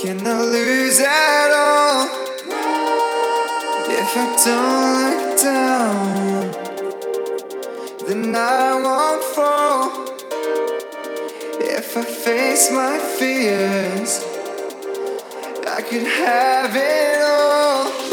Can I lose at all if I don't look down? Then I won't fall if I face my fears. I could have it all.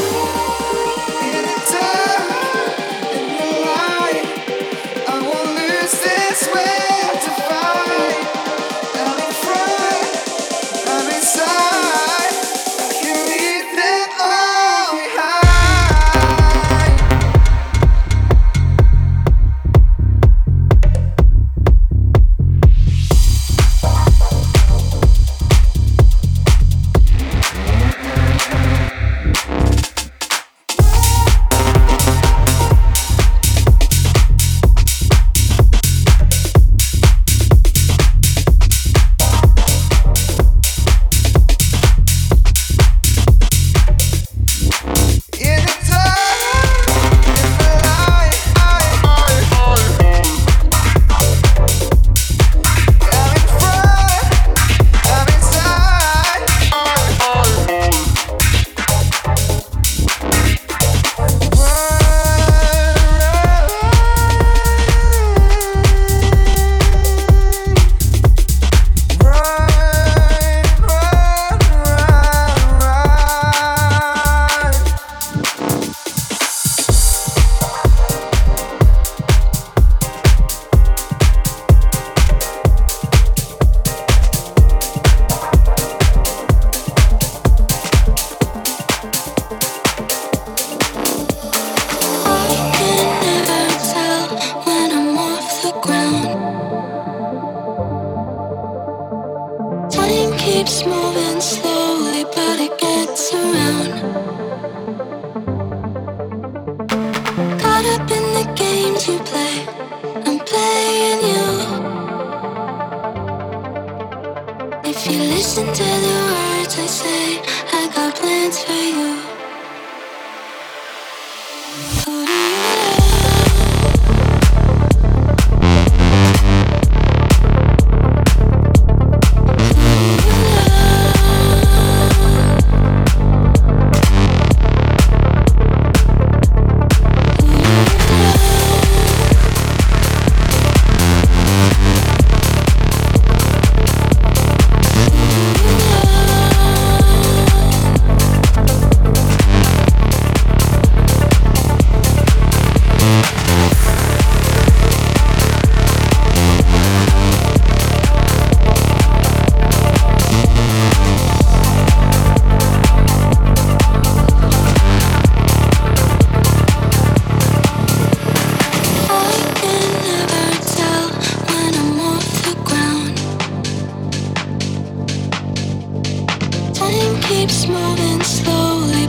keeps moving slowly,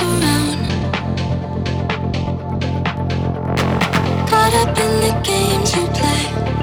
around. Caught up in the games you play.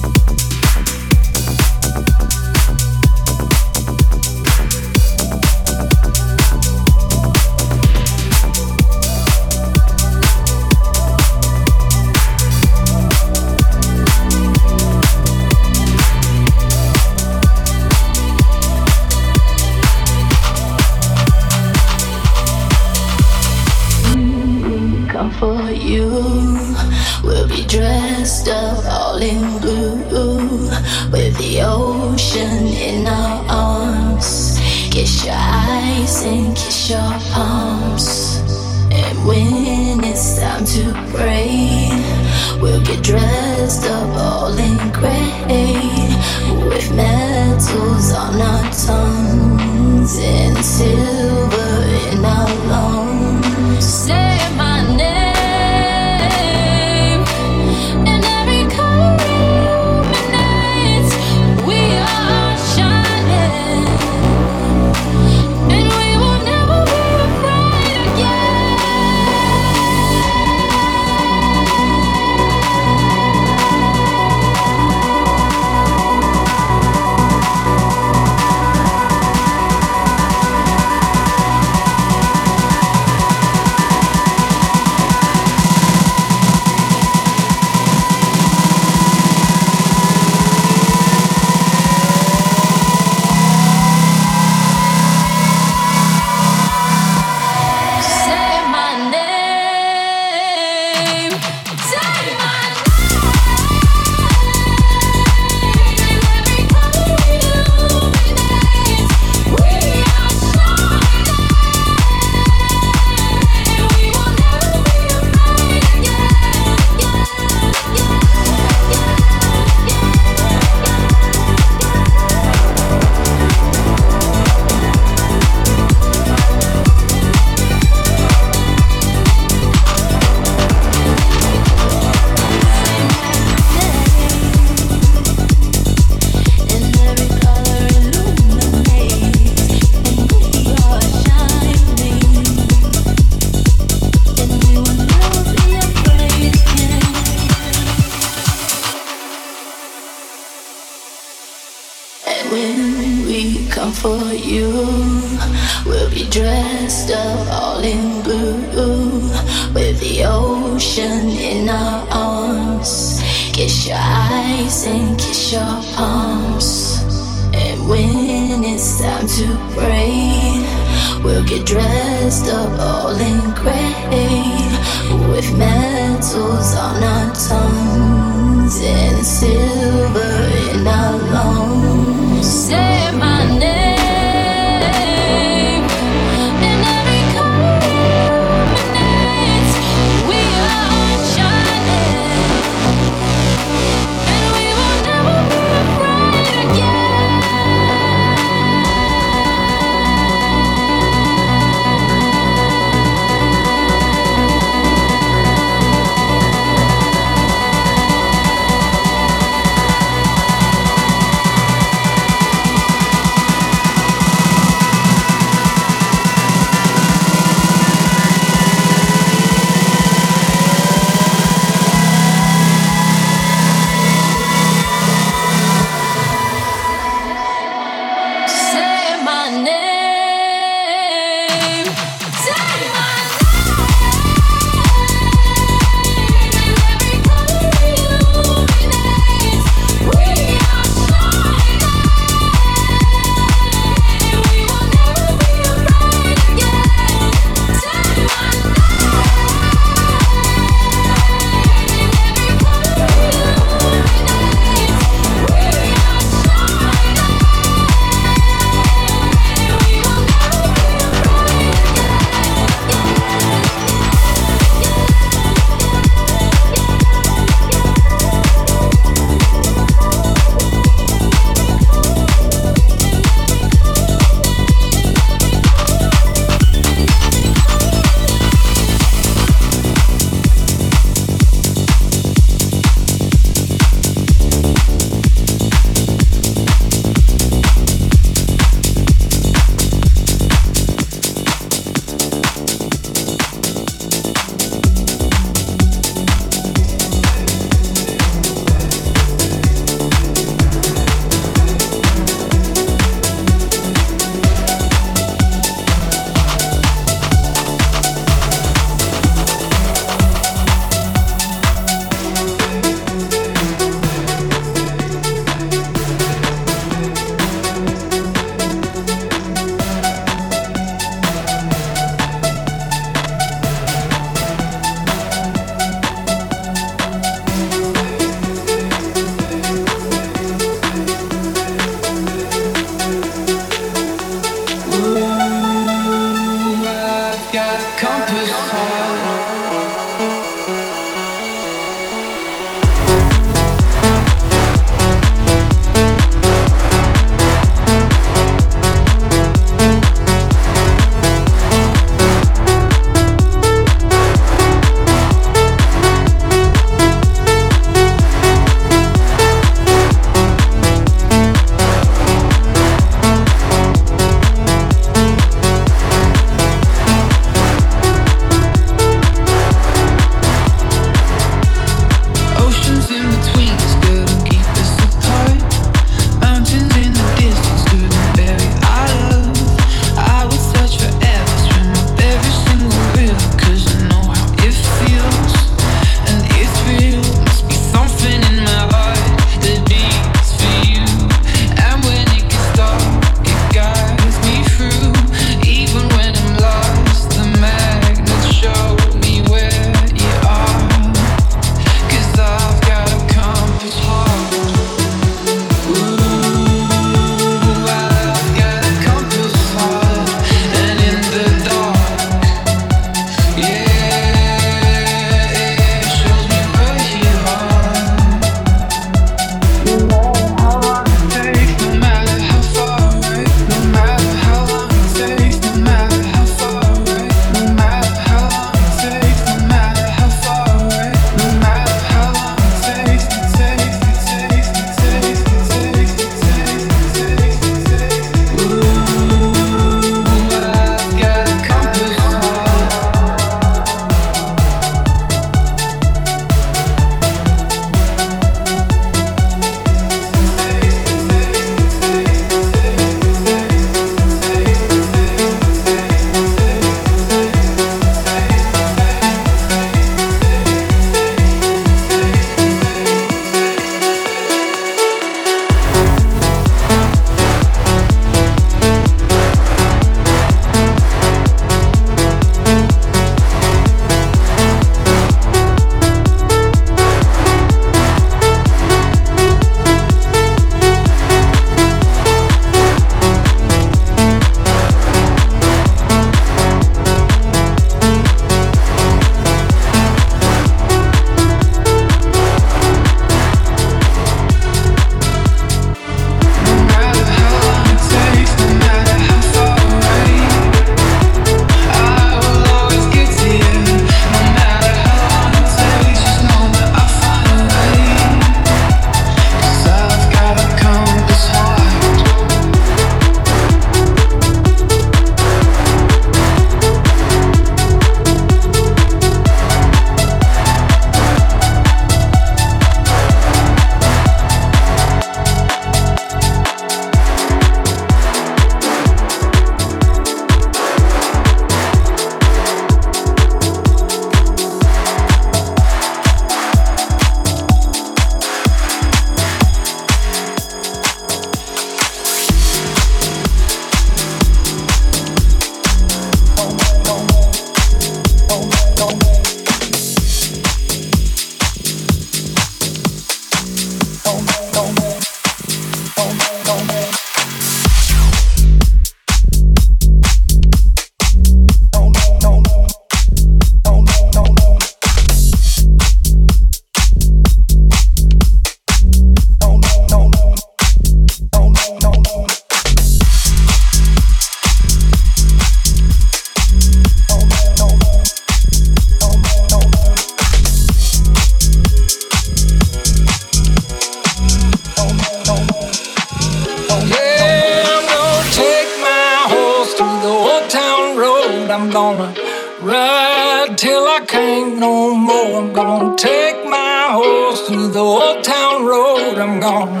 Ride till I can't no more. I'm gonna take my horse through the old town road. I'm gonna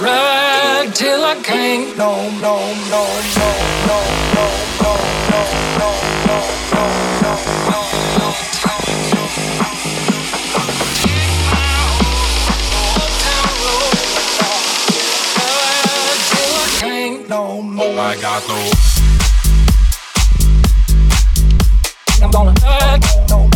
ride till I can't no, no, no, no, no, no, no, no, no, no, no, no, no, no, no. Take my horse through the old town road. I'm gonna ride till I can't no more. I got no. I'm gonna hurt. No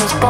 his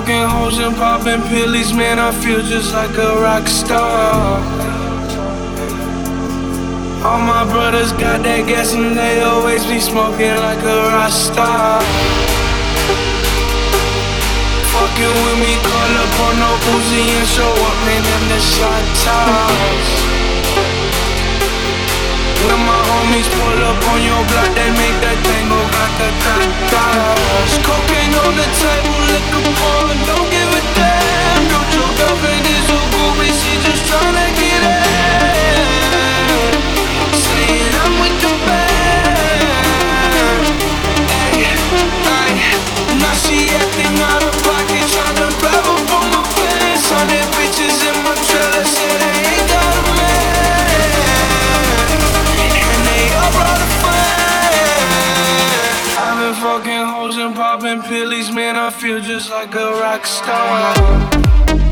fucking hoes and popping pillies, man. I feel just like a rock star. All my brothers got that gas and they always be smoking like a rock star. Fucking with me, call up on no Uzi and show up, man. Them the shot toss. When my homies pull up on your block, they make that tango got the tatas. Cocaine on the table, liquor pouring, don't give a damn. Don't your girlfriend is so goofy, she just tryna get in. I just like a rock star.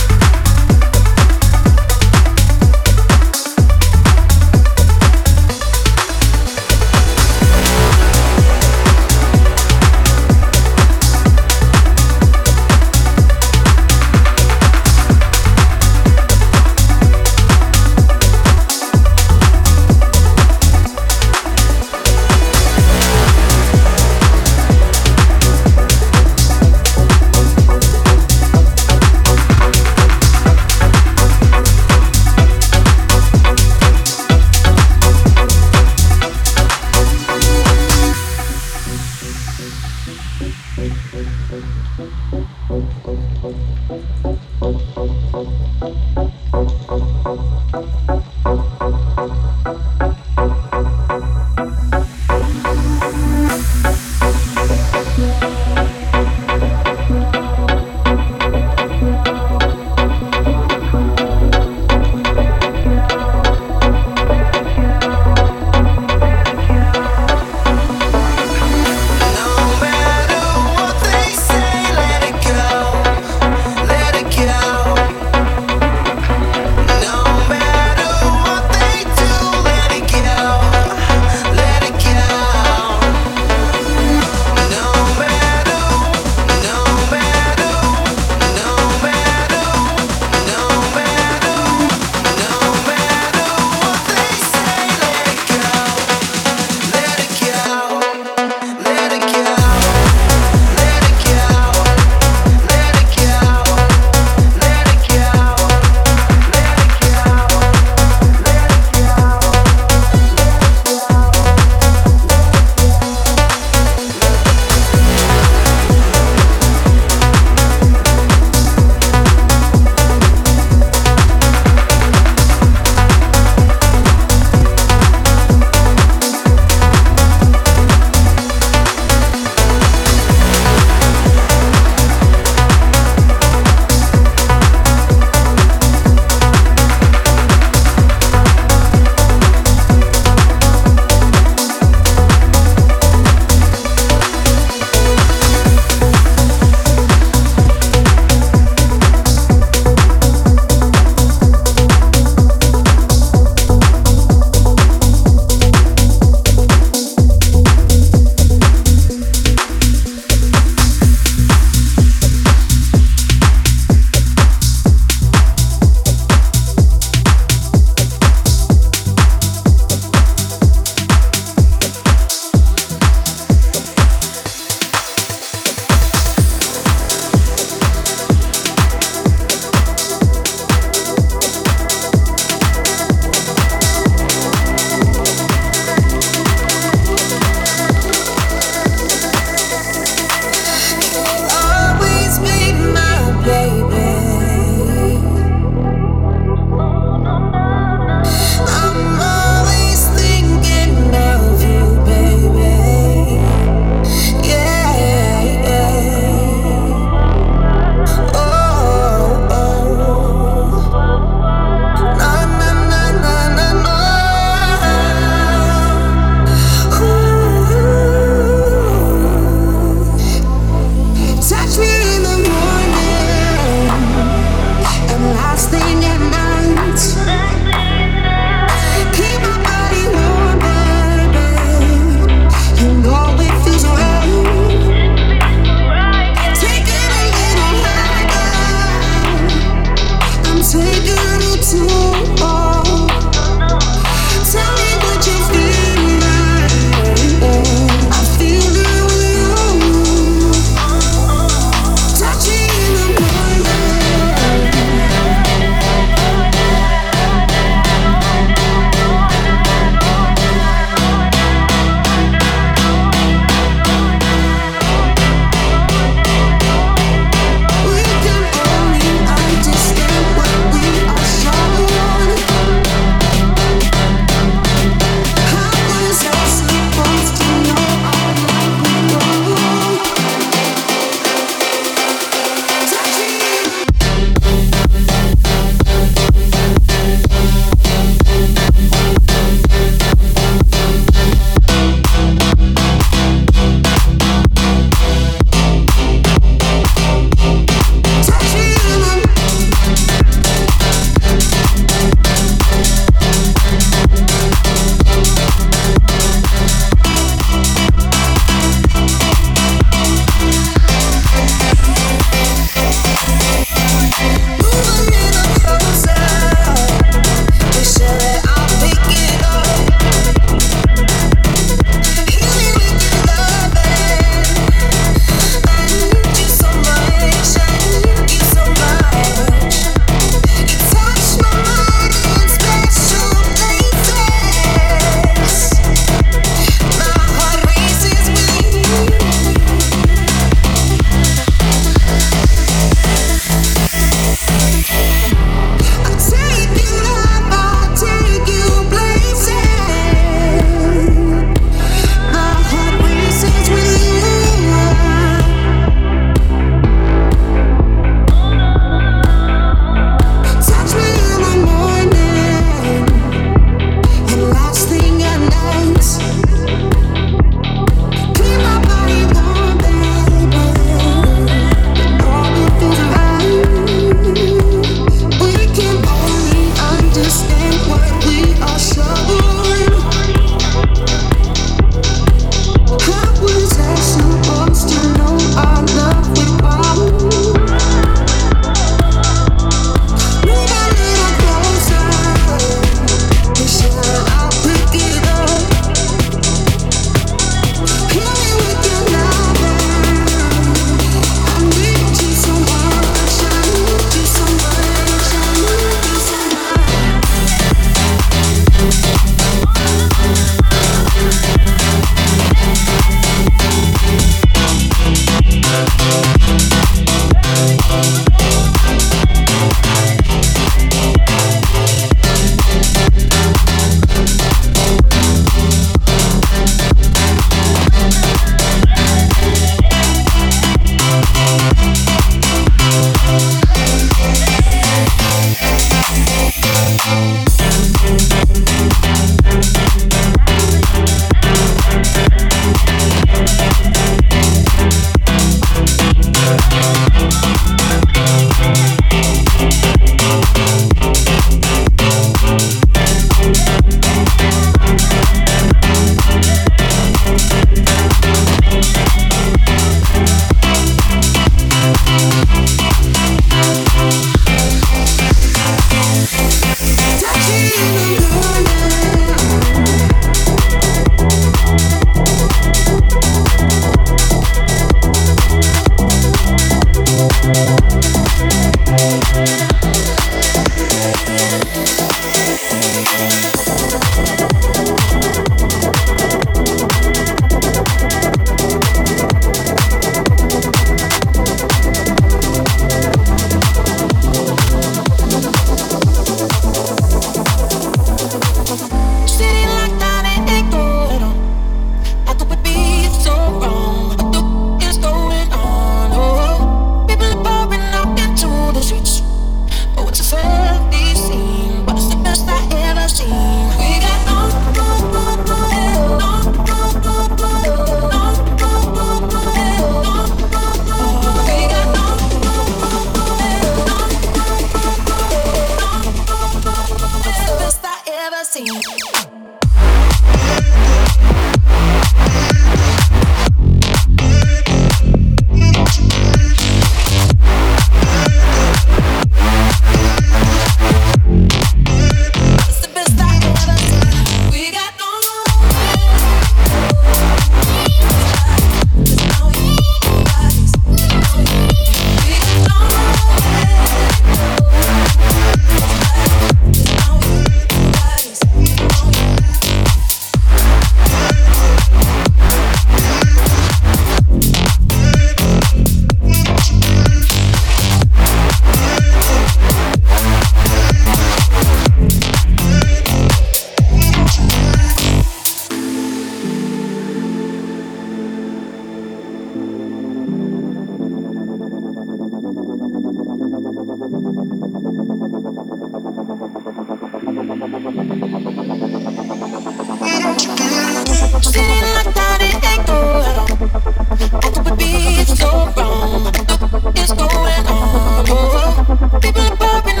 is going on? People are the.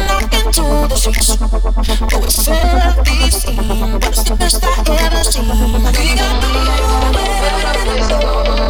Oh, it's the best I ever seen. We got the way,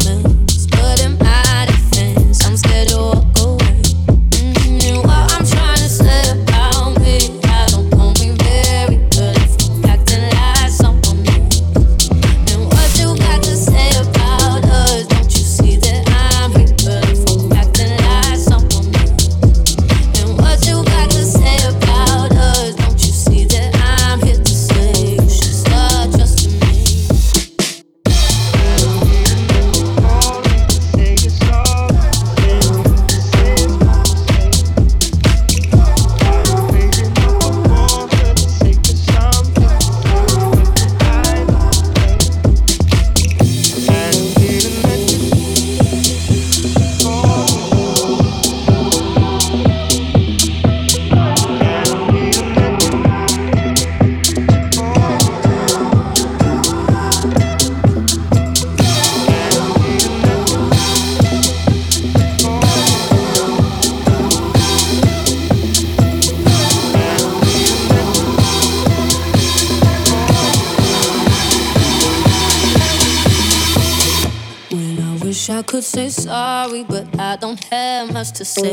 To say.